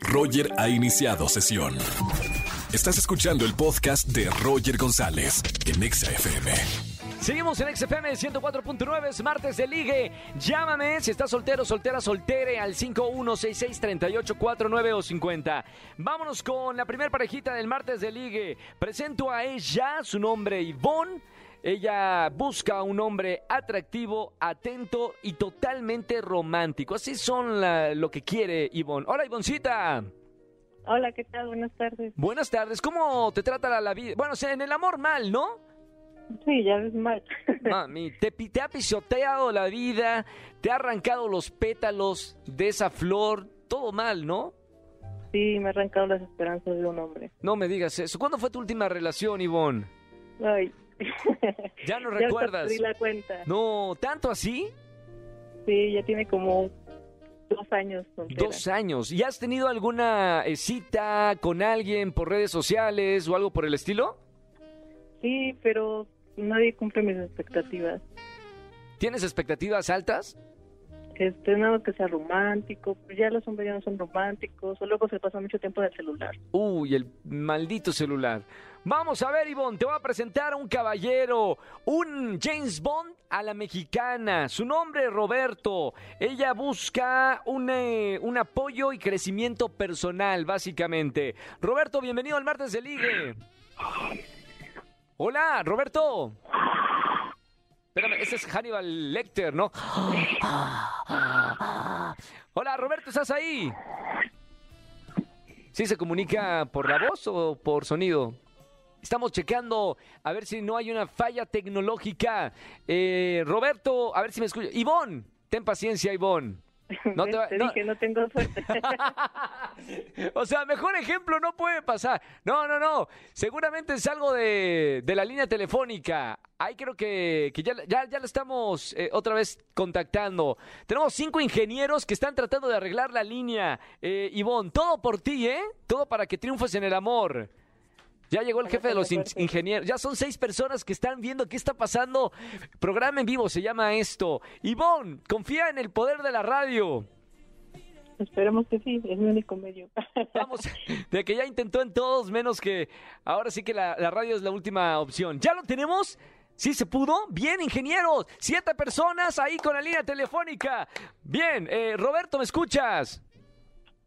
Roger ha iniciado sesión. Estás escuchando el podcast de Roger González en Exa FM. Seguimos en XFM 104.9, es martes de ligue. Llámame si estás soltero, soltera, soltere al 51663849 o 50. Vámonos con la primera parejita del martes de ligue. Presento a ella, su nombre Ivonne. Ella busca un hombre atractivo, atento y totalmente romántico. Así son la- lo que quiere Ivonne. Hola Ivoncita. Hola, ¿qué tal? Buenas tardes. Buenas tardes. ¿Cómo te trata la, la vida? Bueno, o sea, en el amor mal, ¿no? Sí, ya ves mal. Mami, te, te ha pisoteado la vida, te ha arrancado los pétalos de esa flor, todo mal, ¿no? Sí, me ha arrancado las esperanzas de un hombre. No me digas eso. ¿Cuándo fue tu última relación, Ivonne? Ay. Ya no recuerdas. la cuenta. No, ¿tanto así? Sí, ya tiene como dos años. Dos años. ¿Y has tenido alguna eh, cita con alguien por redes sociales o algo por el estilo? Sí, pero nadie cumple mis expectativas. ¿Tienes expectativas altas? Este, nada que sea romántico. pues Ya los hombres ya no son románticos. O luego se pasa mucho tiempo en el celular. Uy, el maldito celular. Vamos a ver, Ivonne, te voy a presentar a un caballero, un James Bond a la mexicana. Su nombre es Roberto. Ella busca un, eh, un apoyo y crecimiento personal, básicamente. Roberto, bienvenido al martes de Ligue. Hola, Roberto. Espérame, ese es Hannibal Lecter, ¿no? Hola, Roberto, ¿estás ahí? ¿Sí se comunica por la voz o por sonido? Estamos checando a ver si no hay una falla tecnológica. Eh, Roberto, a ver si me escucha. Ivonne, ten paciencia, Ivonne. No te te no- dije, no tengo suerte. o sea, mejor ejemplo no puede pasar. No, no, no. Seguramente es algo de, de la línea telefónica. Ahí creo que, que ya, ya, ya la estamos eh, otra vez contactando. Tenemos cinco ingenieros que están tratando de arreglar la línea. Eh, Ivonne, todo por ti, ¿eh? Todo para que triunfes en el amor. Ya llegó el jefe de los in- ingenieros. Ya son seis personas que están viendo qué está pasando. Programa en vivo se llama esto. Ivonne, confía en el poder de la radio. Esperemos que sí, es mi único medio. Vamos, de que ya intentó en todos, menos que ahora sí que la, la radio es la última opción. ¿Ya lo tenemos? ¿Sí se pudo? Bien, ingenieros. Siete personas ahí con la línea telefónica. Bien, eh, Roberto, ¿me escuchas?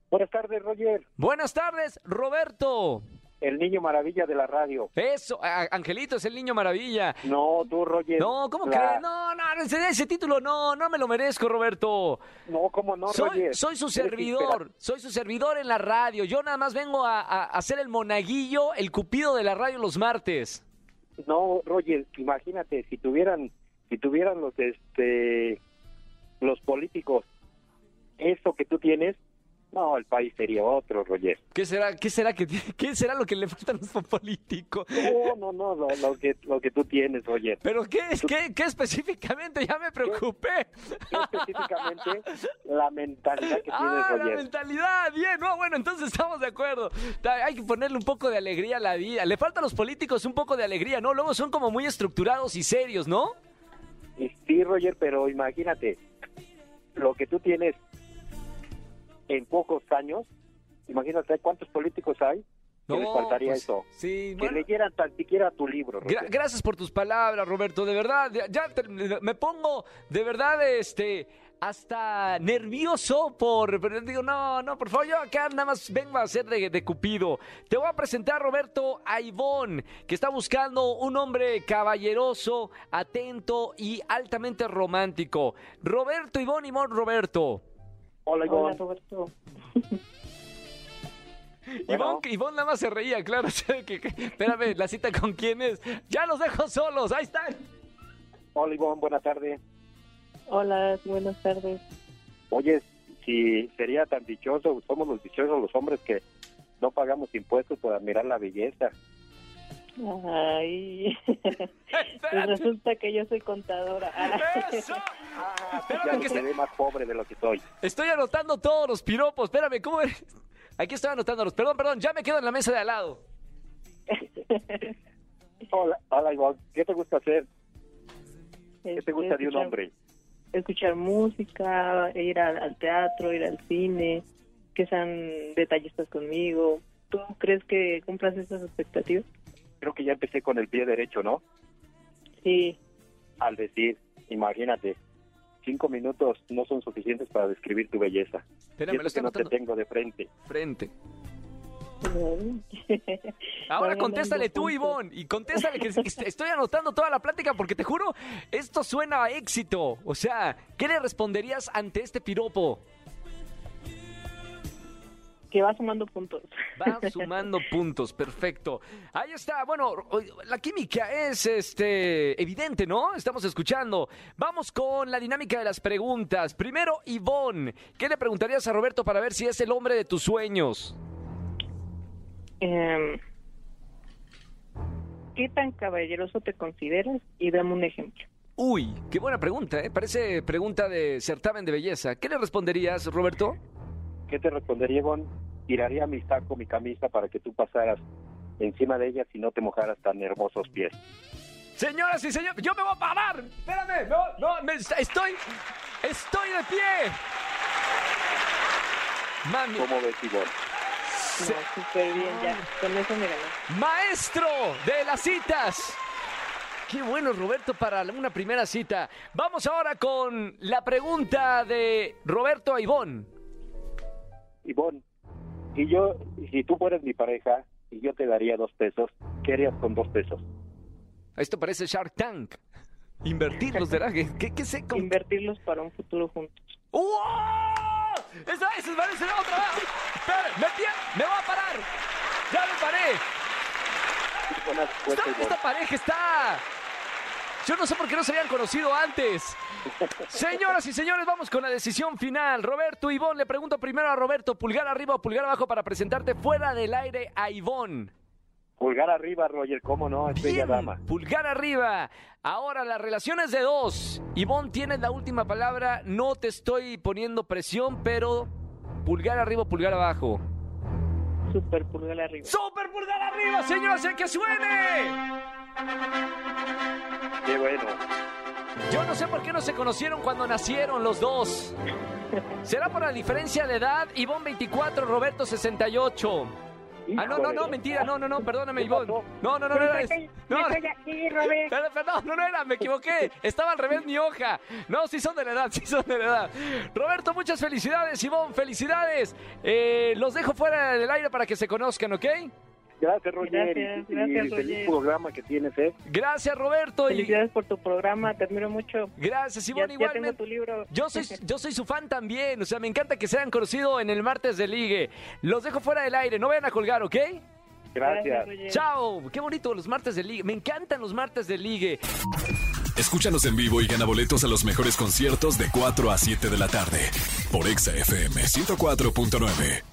Buenas tardes, Roger. Buenas tardes, Roberto. El niño maravilla de la radio. Eso, Angelito es el niño maravilla. No, tú, Roger. No, ¿cómo La- crees? No, no, ese, ese título no, no me lo merezco, Roberto. No, ¿cómo no, soy, Roger? soy su servidor, soy su servidor en la radio. Yo nada más vengo a, a- a ser el monaguillo, el cupido de la radio los martes. No, Roger, imagínate, si tuvieran, si tuvieran los, este, los políticos eso que tú tienes, no, el país sería otro, Roger. ¿Qué será, qué será, que, qué será lo que le falta a los políticos? No, no, no, lo, lo que, lo que tú tienes, Roger. ¿Pero qué, qué, qué específicamente? Ya me preocupé. Específicamente, la mentalidad que tienes, Ah, la Roger. mentalidad, bien, no, bueno, entonces estamos de acuerdo. Hay que ponerle un poco de alegría a la vida. Le falta a los políticos un poco de alegría, ¿no? Luego son como muy estructurados y serios, ¿no? Sí, Roger, pero imagínate, lo que tú tienes en pocos años, imagínate cuántos políticos hay que les faltaría pues, eso. Sí, Que bueno. leyeran tan siquiera tu libro, Gra- gracias por tus palabras, Roberto. De verdad, ya- te- me pongo de verdad, este, hasta nervioso por, pero digo, no, no, por favor, yo acá nada más vengo a ser de, de Cupido. Te voy a presentar, Roberto, a Ivonne, que está buscando un hombre caballeroso, atento y altamente romántico. Roberto, Ivonne, Ivonne, Roberto. Hola, Hola, Ivonne. Roberto. Bueno. Ivonne, Ivonne nada más se reía, claro. que- que- espérame, la cita con quién es. Ya los dejo solos, ahí están. Hola, Ivonne, buenas tardes. Hola, buenas tardes. Oye, si sería tan dichoso, somos los dichosos los hombres que no pagamos impuestos por admirar la belleza. Ay. pues resulta que yo soy contadora. ¡Eso! ya Espérame, que se ve más pobre de lo que soy. Estoy anotando todos los piropos. Espérame, ¿cómo eres? Aquí estoy anotándolos. Perdón, perdón, ya me quedo en la mesa de al lado. Hola, hola Ivonne, ¿qué te gusta hacer? ¿Qué te gusta de un hombre? Escuchar música, ir al, al teatro, ir al cine. que sean detallistas conmigo. ¿Tú crees que cumplas esas expectativas? Creo que ya empecé con el pie derecho, ¿no? Sí, Al decir, imagínate, cinco minutos no son suficientes para describir tu belleza. Espérame, lo que no te tengo de frente. Frente. Ahora contéstale tú. Ivonne, y contéstale que est- estoy anotando toda la plática porque te juro, esto suena a éxito. O sea, ¿qué le responderías ante este piropo? Que va sumando puntos. Va sumando puntos, perfecto. Ahí está, bueno, la química es este evidente, ¿no? Estamos escuchando. Vamos con la dinámica de las preguntas. Primero, Ivonne, ¿qué le preguntarías a Roberto para ver si es el hombre de tus sueños? Em, ¿Qué tan caballeroso te consideras? Y dame un ejemplo. Uy, qué buena pregunta, ¿eh? Parece pregunta de certamen de belleza. ¿Qué le responderías, Roberto? ¿Qué te respondería, Ivonne? Tiraría mi saco, mi camisa para que tú pasaras encima de ellas y no te mojaras tan hermosos pies. Señoras y señores, yo me voy a parar. Espérame, no, no, me- estoy, estoy de pie. Mami, ¿Cómo ves, Ivonne? se- No, súper bien, ya. Con eso me ganó. maestro de las citas. Qué bueno, Roberto, para una primera cita. Vamos ahora con la pregunta de Roberto a Ivonne. Si yo, si tú fueras mi pareja y yo te daría dos pesos, ¿qué harías con dos pesos? Esto parece Shark Tank. Invertir los de ¿Qué, qué sé? con- Invertirlos para un futuro juntos. ¡Wow! ¡Esa es! ¡Parece otra vez! Espera, me, voy a parar. ¡Ya me paré! Esta pareja está... Yo no sé por qué no se habían conocido antes. Señoras y señores, vamos con la decisión final. Roberto, Ivonne, le pregunto primero a Roberto, pulgar arriba o pulgar abajo para presentarte fuera del aire a Ivonne. Pulgar arriba, Roger, ¿cómo no? Es bella Bien, dama. pulgar arriba. Ahora las relaciones de dos. Ivonne, tienes la última palabra. No te estoy poniendo presión, pero pulgar arriba o pulgar abajo. Súper pulgar arriba. ¡Super pulgar arriba, señores! ¡El que suene! Qué bueno. Yo no sé por qué no se conocieron cuando nacieron los dos. ¿Será por la diferencia de edad? Ivonne 24, Roberto 68. Ah, no, no, no, mentira, no, no, no, perdóname, ¿Qué Ivonne. No, no, no, no, era. No. Perdón, perdón, no, no era, me equivoqué. Estaba al revés mi hoja. No, sí son de la edad, sí son de la edad. Roberto, muchas felicidades, Ivonne, felicidades. Eh, los dejo fuera del aire para que se conozcan, ¿ok? Gracias, Roger. Gracias, y, y gracias, feliz Roger. programa que tienes, ¿eh? Gracias, Roberto. Y Felicidades por tu programa, te admiro mucho. gracias, Ya, Ivonne, ya tengo igualmente. tu libro. Yo soy, yo soy su fan también, o sea, me encanta que se hayan conocido en el martes de ligue. Los dejo fuera del aire, no vayan a colgar, ¿ok? Gracias. Roger. Chao, qué bonito los martes de ligue, me encantan los martes de ligue. Escúchanos en vivo y gana boletos a los mejores conciertos de 4 a 7 de la tarde por Exa FM 104.9.